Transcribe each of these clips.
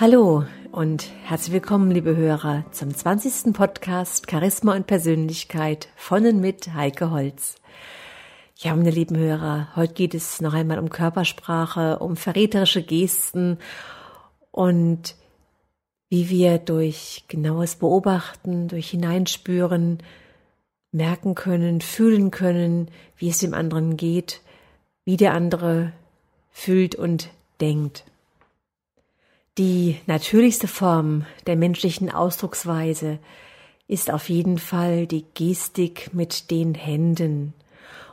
Hallo und herzlich willkommen, liebe Hörer, zum 20. Podcast Charisma und Persönlichkeit von und mit Heike Holz. Ja, meine lieben Hörer, heute geht es noch einmal um Körpersprache, um verräterische Gesten und wie wir durch genaues Beobachten, durch Hineinspüren merken können, fühlen können, wie es dem anderen geht, wie der andere fühlt und denkt. Die natürlichste Form der menschlichen Ausdrucksweise ist auf jeden Fall die Gestik mit den Händen.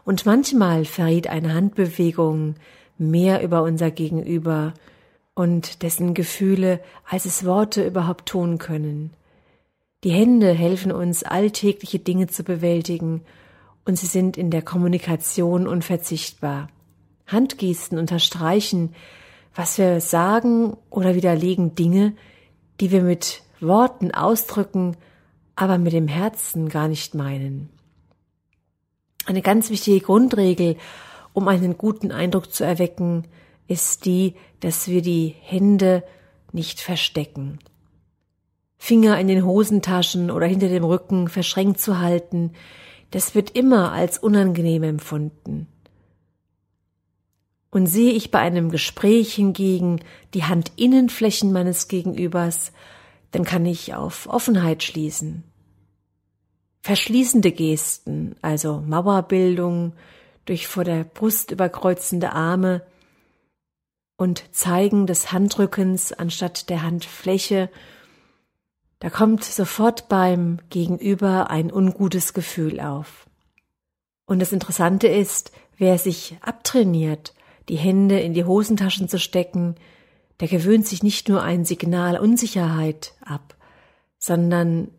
Und manchmal verrät eine Handbewegung mehr über unser Gegenüber und dessen Gefühle, als es Worte überhaupt tun können. Die Hände helfen uns, alltägliche Dinge zu bewältigen, und sie sind in der Kommunikation unverzichtbar. Handgesten unterstreichen, was wir sagen oder widerlegen Dinge, die wir mit Worten ausdrücken, aber mit dem Herzen gar nicht meinen. Eine ganz wichtige Grundregel, um einen guten Eindruck zu erwecken, ist die, dass wir die Hände nicht verstecken. Finger in den Hosentaschen oder hinter dem Rücken verschränkt zu halten, das wird immer als unangenehm empfunden. Und sehe ich bei einem Gespräch hingegen die Handinnenflächen meines Gegenübers, dann kann ich auf Offenheit schließen. Verschließende Gesten, also Mauerbildung durch vor der Brust überkreuzende Arme und Zeigen des Handrückens anstatt der Handfläche, da kommt sofort beim Gegenüber ein ungutes Gefühl auf. Und das Interessante ist, wer sich abtrainiert, die Hände in die Hosentaschen zu stecken, der gewöhnt sich nicht nur ein Signal Unsicherheit ab, sondern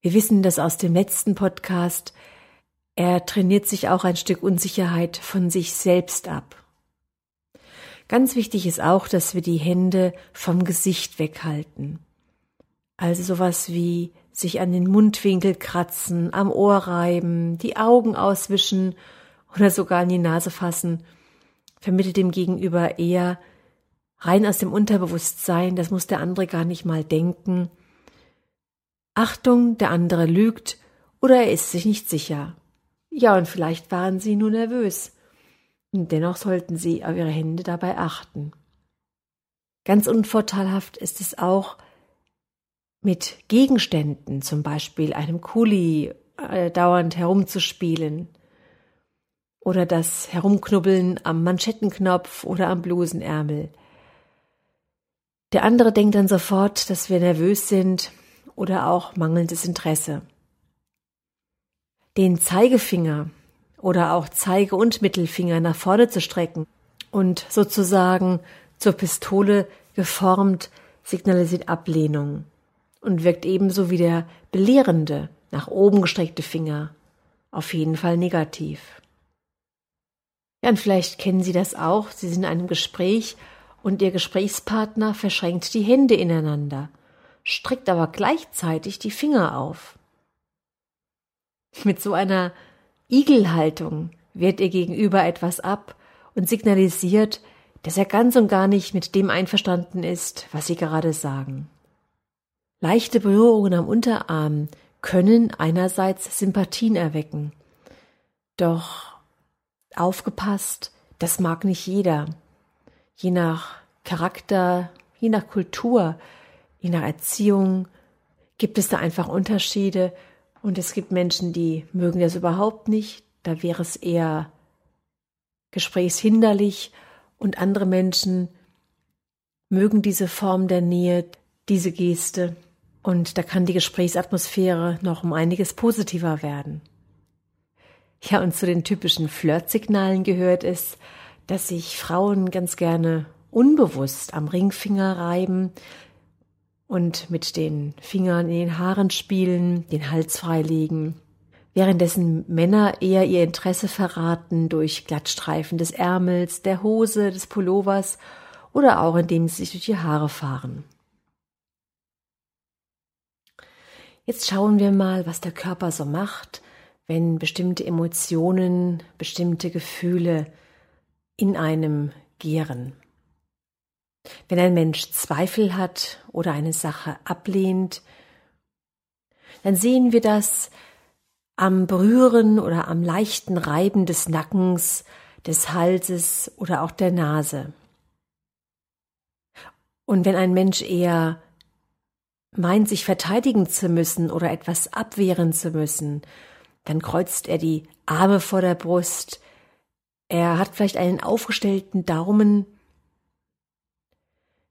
wir wissen das aus dem letzten Podcast, er trainiert sich auch ein Stück Unsicherheit von sich selbst ab. Ganz wichtig ist auch, dass wir die Hände vom Gesicht weghalten. Also sowas wie sich an den Mundwinkel kratzen, am Ohr reiben, die Augen auswischen oder sogar in die Nase fassen vermittelt dem Gegenüber eher rein aus dem Unterbewusstsein, das muss der andere gar nicht mal denken. Achtung, der andere lügt oder er ist sich nicht sicher. Ja, und vielleicht waren sie nur nervös. Und dennoch sollten sie auf ihre Hände dabei achten. Ganz unvorteilhaft ist es auch, mit Gegenständen, zum Beispiel einem Kuli, äh, dauernd herumzuspielen oder das Herumknubbeln am Manschettenknopf oder am Blusenärmel. Der andere denkt dann sofort, dass wir nervös sind oder auch mangelndes Interesse. Den Zeigefinger oder auch Zeige- und Mittelfinger nach vorne zu strecken und sozusagen zur Pistole geformt signalisiert Ablehnung und wirkt ebenso wie der belehrende, nach oben gestreckte Finger auf jeden Fall negativ. Ja, und vielleicht kennen Sie das auch. Sie sind in einem Gespräch und Ihr Gesprächspartner verschränkt die Hände ineinander, streckt aber gleichzeitig die Finger auf. Mit so einer Igelhaltung wehrt Ihr Gegenüber etwas ab und signalisiert, dass er ganz und gar nicht mit dem einverstanden ist, was Sie gerade sagen. Leichte Berührungen am Unterarm können einerseits Sympathien erwecken, doch aufgepasst, das mag nicht jeder. Je nach Charakter, je nach Kultur, je nach Erziehung gibt es da einfach Unterschiede. Und es gibt Menschen, die mögen das überhaupt nicht, da wäre es eher gesprächshinderlich. Und andere Menschen mögen diese Form der Nähe, diese Geste. Und da kann die Gesprächsatmosphäre noch um einiges positiver werden. Ja, und zu den typischen Flirtsignalen gehört es, dass sich Frauen ganz gerne unbewusst am Ringfinger reiben und mit den Fingern in den Haaren spielen, den Hals freilegen, währenddessen Männer eher ihr Interesse verraten durch Glattstreifen des Ärmels, der Hose, des Pullovers oder auch indem sie sich durch die Haare fahren. Jetzt schauen wir mal, was der Körper so macht, wenn bestimmte Emotionen, bestimmte Gefühle in einem gären. Wenn ein Mensch Zweifel hat oder eine Sache ablehnt, dann sehen wir das am Berühren oder am leichten Reiben des Nackens, des Halses oder auch der Nase. Und wenn ein Mensch eher meint, sich verteidigen zu müssen oder etwas abwehren zu müssen, dann kreuzt er die Arme vor der Brust, er hat vielleicht einen aufgestellten Daumen,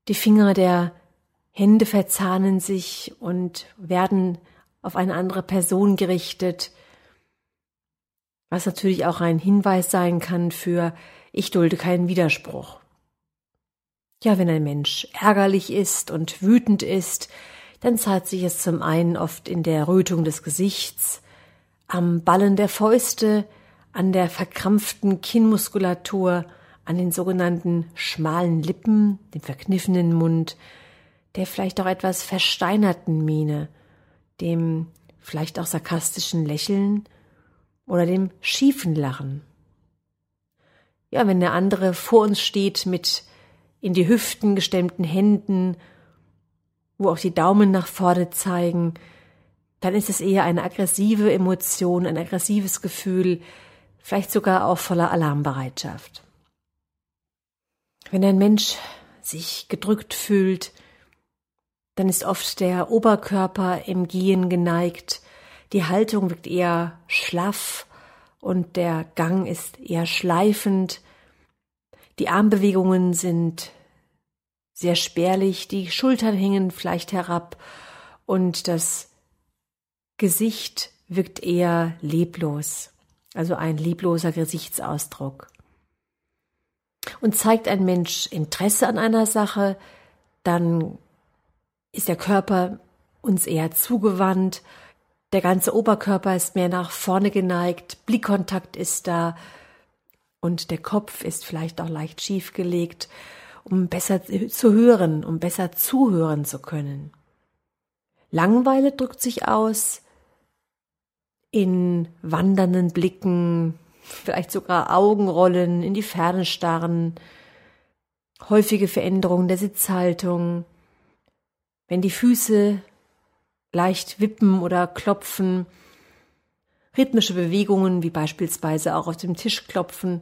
die Finger der Hände verzahnen sich und werden auf eine andere Person gerichtet, was natürlich auch ein Hinweis sein kann für ich dulde keinen Widerspruch. Ja, wenn ein Mensch ärgerlich ist und wütend ist, dann zeigt sich es zum einen oft in der Rötung des Gesichts, am Ballen der Fäuste, an der verkrampften Kinnmuskulatur, an den sogenannten schmalen Lippen, dem verkniffenen Mund, der vielleicht auch etwas versteinerten Miene, dem vielleicht auch sarkastischen Lächeln oder dem schiefen Lachen. Ja, wenn der andere vor uns steht mit in die Hüften gestemmten Händen, wo auch die Daumen nach vorne zeigen, dann ist es eher eine aggressive Emotion, ein aggressives Gefühl, vielleicht sogar auch voller Alarmbereitschaft. Wenn ein Mensch sich gedrückt fühlt, dann ist oft der Oberkörper im Gehen geneigt, die Haltung wirkt eher schlaff und der Gang ist eher schleifend, die Armbewegungen sind sehr spärlich, die Schultern hängen vielleicht herab und das Gesicht wirkt eher leblos, also ein lebloser Gesichtsausdruck. Und zeigt ein Mensch Interesse an einer Sache, dann ist der Körper uns eher zugewandt, der ganze Oberkörper ist mehr nach vorne geneigt, Blickkontakt ist da und der Kopf ist vielleicht auch leicht schief gelegt, um besser zu hören, um besser zuhören zu können. Langweile drückt sich aus in wandernden Blicken, vielleicht sogar Augenrollen, in die Ferne starren, häufige Veränderungen der Sitzhaltung, wenn die Füße leicht wippen oder klopfen, rhythmische Bewegungen wie beispielsweise auch auf dem Tisch klopfen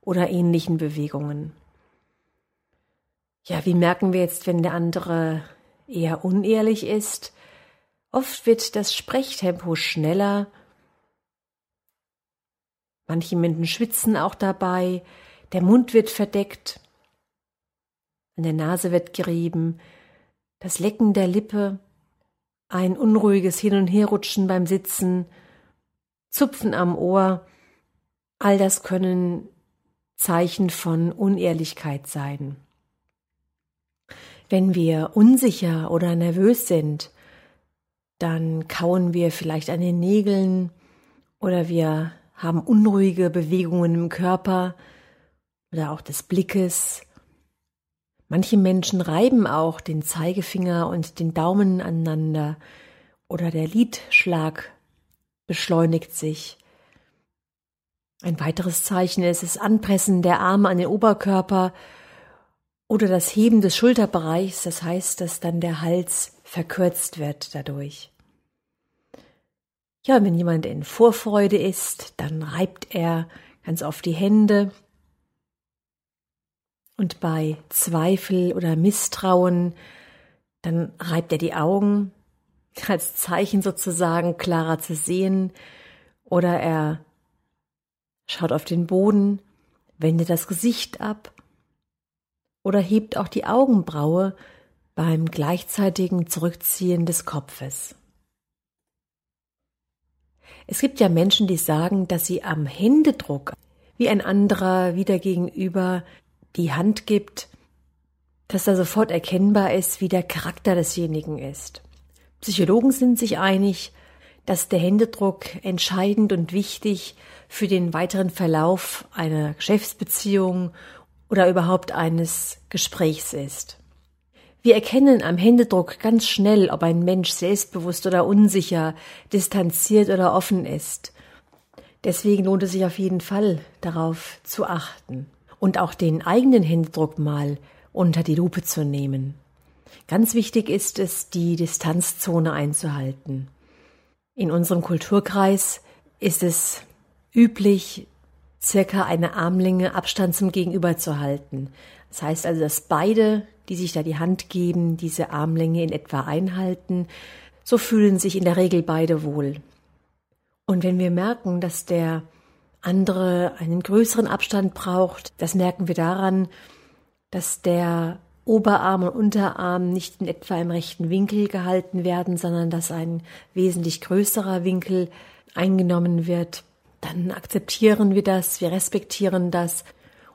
oder ähnlichen Bewegungen. Ja, wie merken wir jetzt, wenn der andere eher unehrlich ist? Oft wird das Sprechtempo schneller. Manche Menschen schwitzen auch dabei. Der Mund wird verdeckt. An der Nase wird gerieben. Das Lecken der Lippe. Ein unruhiges Hin- und Herrutschen beim Sitzen. Zupfen am Ohr. All das können Zeichen von Unehrlichkeit sein. Wenn wir unsicher oder nervös sind, dann kauen wir vielleicht an den Nägeln oder wir haben unruhige Bewegungen im Körper oder auch des Blickes. Manche Menschen reiben auch den Zeigefinger und den Daumen aneinander oder der Lidschlag beschleunigt sich. Ein weiteres Zeichen ist das Anpressen der Arme an den Oberkörper oder das Heben des Schulterbereichs, das heißt, dass dann der Hals verkürzt wird dadurch. Ja, wenn jemand in Vorfreude ist, dann reibt er ganz oft die Hände. Und bei Zweifel oder Misstrauen, dann reibt er die Augen, als Zeichen sozusagen klarer zu sehen. Oder er schaut auf den Boden, wendet das Gesicht ab oder hebt auch die Augenbraue beim gleichzeitigen Zurückziehen des Kopfes. Es gibt ja Menschen, die sagen, dass sie am Händedruck, wie ein anderer wieder gegenüber die Hand gibt, dass da sofort erkennbar ist, wie der Charakter desjenigen ist. Psychologen sind sich einig, dass der Händedruck entscheidend und wichtig für den weiteren Verlauf einer Geschäftsbeziehung oder überhaupt eines Gesprächs ist. Wir erkennen am Händedruck ganz schnell, ob ein Mensch selbstbewusst oder unsicher, distanziert oder offen ist. Deswegen lohnt es sich auf jeden Fall darauf zu achten. und auch den eigenen Händedruck mal unter die Lupe zu nehmen. Ganz wichtig ist es, die Distanzzone einzuhalten. In unserem Kulturkreis ist es üblich, circa eine Armlänge Abstand zum Gegenüber zu halten. Das heißt also, dass beide, die sich da die Hand geben, diese Armlänge in etwa einhalten. So fühlen sich in der Regel beide wohl. Und wenn wir merken, dass der andere einen größeren Abstand braucht, das merken wir daran, dass der Oberarm und Unterarm nicht in etwa im rechten Winkel gehalten werden, sondern dass ein wesentlich größerer Winkel eingenommen wird, dann akzeptieren wir das, wir respektieren das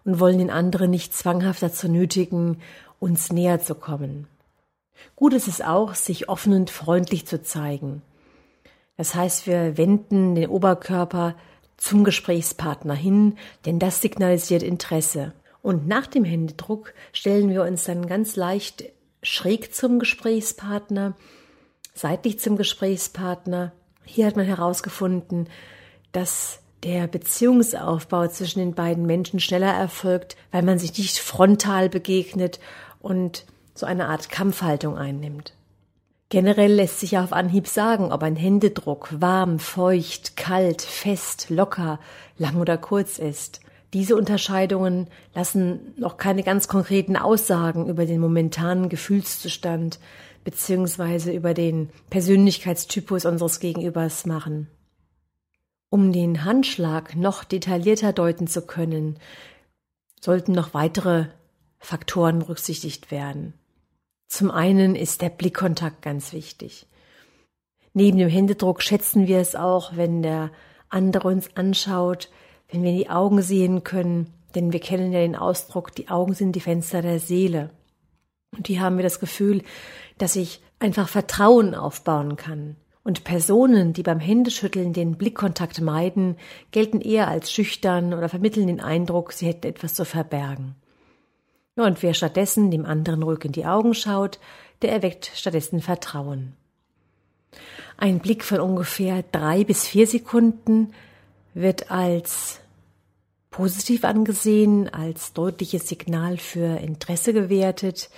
und wollen den anderen nicht zwanghaft dazu nötigen, uns näher zu kommen. Gut ist es auch, sich offen und freundlich zu zeigen. Das heißt, wir wenden den Oberkörper zum Gesprächspartner hin, denn das signalisiert Interesse. Und nach dem Händedruck stellen wir uns dann ganz leicht schräg zum Gesprächspartner, seitlich zum Gesprächspartner. Hier hat man herausgefunden, dass der Beziehungsaufbau zwischen den beiden Menschen schneller erfolgt, weil man sich nicht frontal begegnet und so eine Art Kampfhaltung einnimmt. Generell lässt sich auf Anhieb sagen, ob ein Händedruck warm, feucht, kalt, fest, locker, lang oder kurz ist. Diese Unterscheidungen lassen noch keine ganz konkreten Aussagen über den momentanen Gefühlszustand beziehungsweise über den Persönlichkeitstypus unseres Gegenübers machen. Um den Handschlag noch detaillierter deuten zu können, sollten noch weitere Faktoren berücksichtigt werden. Zum einen ist der Blickkontakt ganz wichtig. Neben dem Händedruck schätzen wir es auch, wenn der andere uns anschaut, wenn wir in die Augen sehen können, denn wir kennen ja den Ausdruck, die Augen sind die Fenster der Seele. Und hier haben wir das Gefühl, dass ich einfach Vertrauen aufbauen kann. Und Personen, die beim Händeschütteln den Blickkontakt meiden, gelten eher als schüchtern oder vermitteln den Eindruck, sie hätten etwas zu verbergen. Und wer stattdessen dem anderen ruhig in die Augen schaut, der erweckt stattdessen Vertrauen. Ein Blick von ungefähr drei bis vier Sekunden wird als positiv angesehen, als deutliches Signal für Interesse gewertet,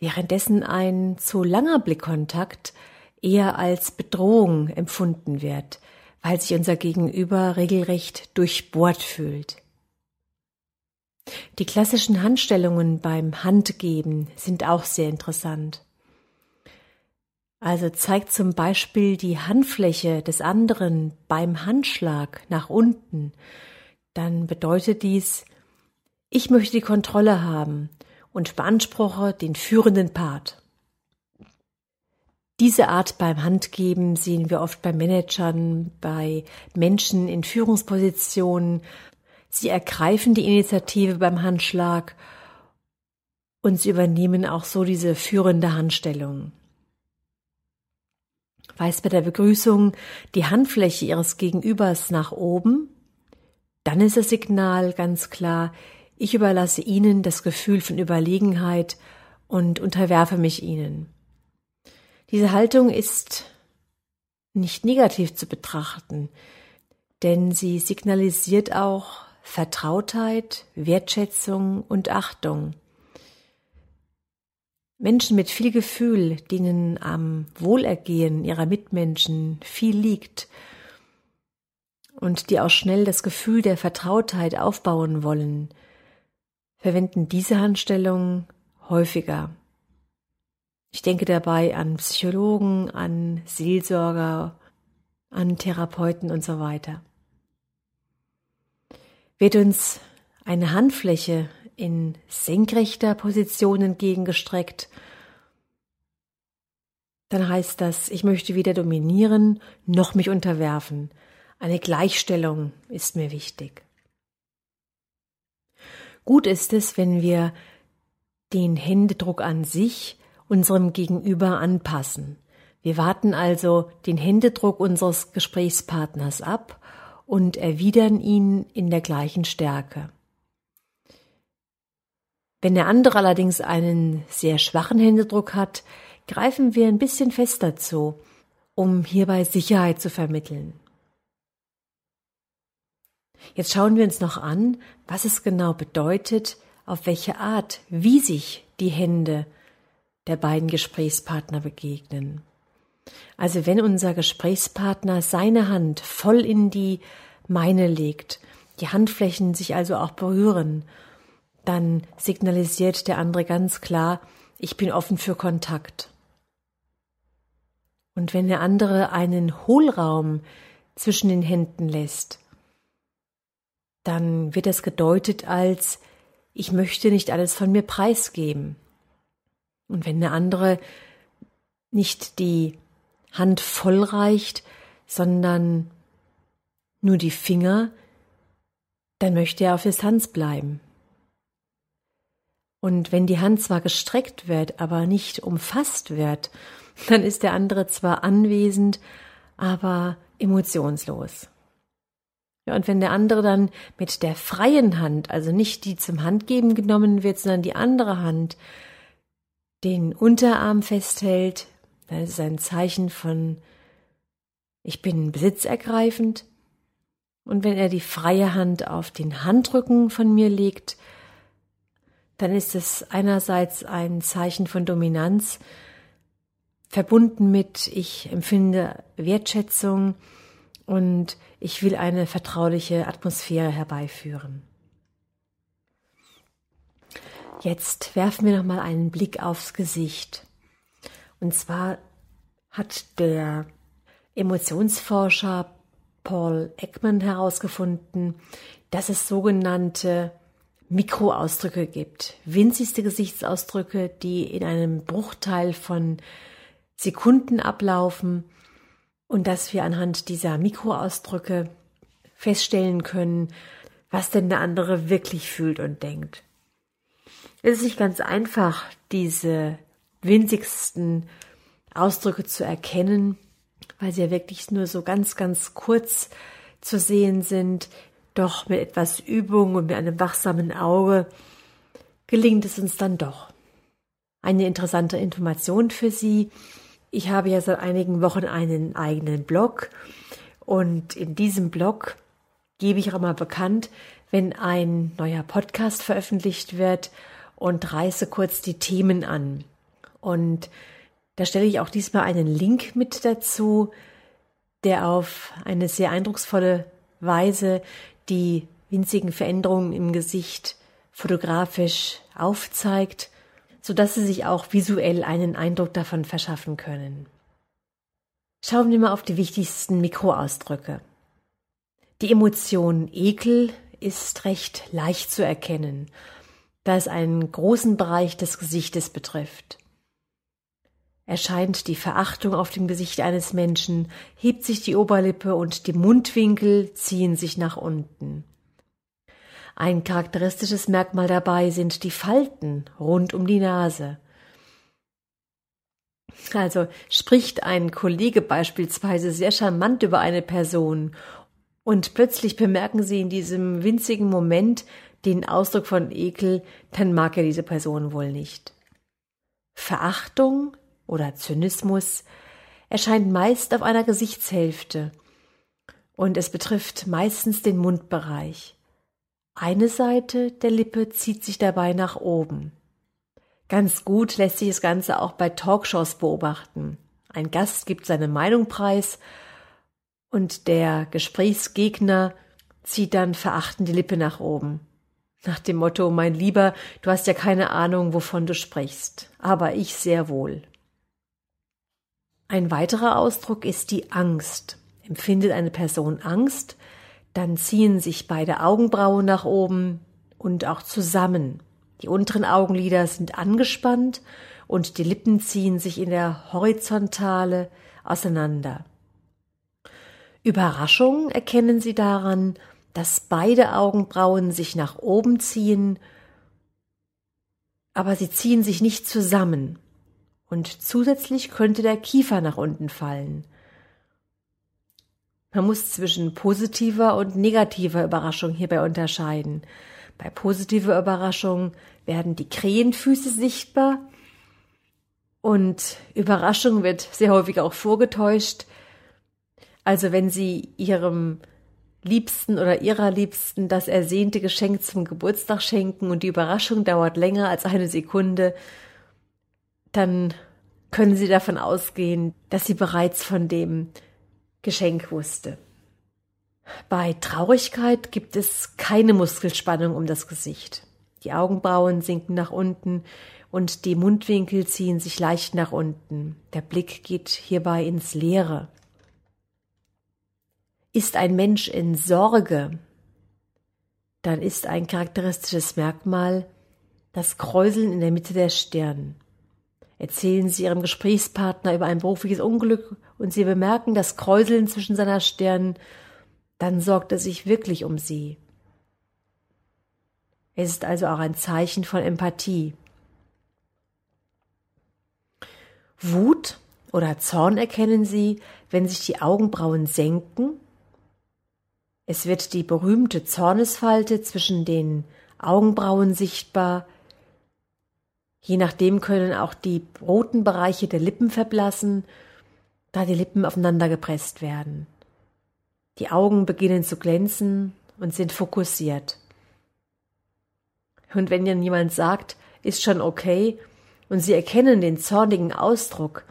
währenddessen ein zu langer Blickkontakt eher als Bedrohung empfunden wird, weil sich unser Gegenüber regelrecht durchbohrt fühlt. Die klassischen Handstellungen beim Handgeben sind auch sehr interessant. Also zeigt zum Beispiel die Handfläche des anderen beim Handschlag nach unten, dann bedeutet dies, ich möchte die Kontrolle haben und beanspruche den führenden Part. Diese Art beim Handgeben sehen wir oft bei Managern, bei Menschen in Führungspositionen. Sie ergreifen die Initiative beim Handschlag und sie übernehmen auch so diese führende Handstellung weist bei der Begrüßung die Handfläche ihres Gegenübers nach oben, dann ist das Signal ganz klar, ich überlasse Ihnen das Gefühl von Überlegenheit und unterwerfe mich Ihnen. Diese Haltung ist nicht negativ zu betrachten, denn sie signalisiert auch Vertrautheit, Wertschätzung und Achtung. Menschen mit viel Gefühl, denen am Wohlergehen ihrer Mitmenschen viel liegt und die auch schnell das Gefühl der Vertrautheit aufbauen wollen, verwenden diese Handstellung häufiger. Ich denke dabei an Psychologen, an Seelsorger, an Therapeuten und so weiter. Wird uns eine Handfläche in senkrechter Position entgegengestreckt, dann heißt das, ich möchte weder dominieren noch mich unterwerfen. Eine Gleichstellung ist mir wichtig. Gut ist es, wenn wir den Händedruck an sich unserem Gegenüber anpassen. Wir warten also den Händedruck unseres Gesprächspartners ab und erwidern ihn in der gleichen Stärke. Wenn der andere allerdings einen sehr schwachen Händedruck hat, greifen wir ein bisschen fester zu, um hierbei Sicherheit zu vermitteln. Jetzt schauen wir uns noch an, was es genau bedeutet, auf welche Art, wie sich die Hände der beiden Gesprächspartner begegnen. Also wenn unser Gesprächspartner seine Hand voll in die meine legt, die Handflächen sich also auch berühren, dann signalisiert der andere ganz klar, ich bin offen für Kontakt. Und wenn der andere einen Hohlraum zwischen den Händen lässt, dann wird das gedeutet als ich möchte nicht alles von mir preisgeben. Und wenn der andere nicht die Hand voll reicht, sondern nur die Finger, dann möchte er auf Distanz bleiben. Und wenn die Hand zwar gestreckt wird, aber nicht umfasst wird, dann ist der andere zwar anwesend, aber emotionslos. Ja, und wenn der andere dann mit der freien Hand, also nicht die zum Handgeben genommen wird, sondern die andere Hand, den Unterarm festhält, dann ist es ein Zeichen von ich bin besitzergreifend. Und wenn er die freie Hand auf den Handrücken von mir legt, dann ist es einerseits ein Zeichen von Dominanz, verbunden mit ich empfinde Wertschätzung und ich will eine vertrauliche Atmosphäre herbeiführen. Jetzt werfen wir noch mal einen Blick aufs Gesicht. Und zwar hat der Emotionsforscher Paul Ekman herausgefunden, dass es sogenannte Mikroausdrücke gibt, winzigste Gesichtsausdrücke, die in einem Bruchteil von Sekunden ablaufen und dass wir anhand dieser Mikroausdrücke feststellen können, was denn der andere wirklich fühlt und denkt. Es ist nicht ganz einfach, diese winzigsten Ausdrücke zu erkennen, weil sie ja wirklich nur so ganz, ganz kurz zu sehen sind. Doch mit etwas Übung und mit einem wachsamen Auge gelingt es uns dann doch. Eine interessante Information für Sie. Ich habe ja seit einigen Wochen einen eigenen Blog und in diesem Blog gebe ich auch mal bekannt, wenn ein neuer Podcast veröffentlicht wird und reiße kurz die Themen an. Und da stelle ich auch diesmal einen Link mit dazu, der auf eine sehr eindrucksvolle Weise die winzigen Veränderungen im Gesicht fotografisch aufzeigt so dass Sie sich auch visuell einen Eindruck davon verschaffen können. Schauen wir mal auf die wichtigsten Mikroausdrücke. Die Emotion Ekel ist recht leicht zu erkennen, da es einen großen Bereich des Gesichtes betrifft. Erscheint die Verachtung auf dem Gesicht eines Menschen, hebt sich die Oberlippe und die Mundwinkel ziehen sich nach unten. Ein charakteristisches Merkmal dabei sind die Falten rund um die Nase. Also spricht ein Kollege beispielsweise sehr charmant über eine Person und plötzlich bemerken Sie in diesem winzigen Moment den Ausdruck von Ekel, dann mag er diese Person wohl nicht. Verachtung oder Zynismus erscheint meist auf einer Gesichtshälfte und es betrifft meistens den Mundbereich. Eine Seite der Lippe zieht sich dabei nach oben. Ganz gut lässt sich das Ganze auch bei Talkshows beobachten. Ein Gast gibt seine Meinung preis und der Gesprächsgegner zieht dann verachtend die Lippe nach oben. Nach dem Motto, mein Lieber, du hast ja keine Ahnung, wovon du sprichst, aber ich sehr wohl. Ein weiterer Ausdruck ist die Angst. Empfindet eine Person Angst, dann ziehen sich beide Augenbrauen nach oben und auch zusammen. Die unteren Augenlider sind angespannt und die Lippen ziehen sich in der Horizontale auseinander. Überraschung erkennen Sie daran, dass beide Augenbrauen sich nach oben ziehen, aber sie ziehen sich nicht zusammen. Und zusätzlich könnte der Kiefer nach unten fallen. Man muss zwischen positiver und negativer Überraschung hierbei unterscheiden. Bei positiver Überraschung werden die Krähenfüße sichtbar und Überraschung wird sehr häufig auch vorgetäuscht. Also wenn Sie Ihrem Liebsten oder ihrer Liebsten das ersehnte Geschenk zum Geburtstag schenken und die Überraschung dauert länger als eine Sekunde, dann können Sie davon ausgehen, dass sie bereits von dem Geschenk wusste. Bei Traurigkeit gibt es keine Muskelspannung um das Gesicht. Die Augenbrauen sinken nach unten und die Mundwinkel ziehen sich leicht nach unten. Der Blick geht hierbei ins Leere. Ist ein Mensch in Sorge, dann ist ein charakteristisches Merkmal das Kräuseln in der Mitte der Stirn. Erzählen Sie Ihrem Gesprächspartner über ein berufliches Unglück und Sie bemerken das Kräuseln zwischen seiner Stirn, dann sorgt er sich wirklich um Sie. Es ist also auch ein Zeichen von Empathie. Wut oder Zorn erkennen Sie, wenn sich die Augenbrauen senken. Es wird die berühmte Zornesfalte zwischen den Augenbrauen sichtbar, Je nachdem können auch die roten Bereiche der Lippen verblassen, da die Lippen aufeinander gepresst werden. Die Augen beginnen zu glänzen und sind fokussiert. Und wenn dann jemand sagt, ist schon okay, und Sie erkennen den zornigen Ausdruck,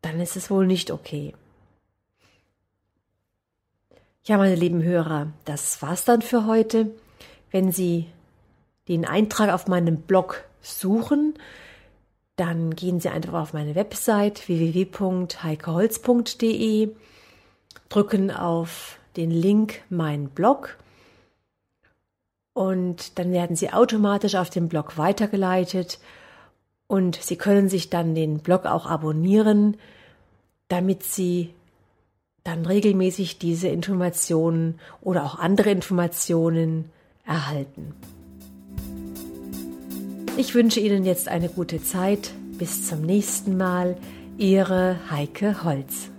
dann ist es wohl nicht okay. Ja, meine lieben Hörer, das war's dann für heute. Wenn Sie den Eintrag auf meinem Blog suchen, dann gehen Sie einfach auf meine Website www.heikeholz.de, drücken auf den Link Mein Blog und dann werden Sie automatisch auf den Blog weitergeleitet und Sie können sich dann den Blog auch abonnieren, damit Sie dann regelmäßig diese Informationen oder auch andere Informationen erhalten. Ich wünsche Ihnen jetzt eine gute Zeit. Bis zum nächsten Mal. Ihre Heike Holz.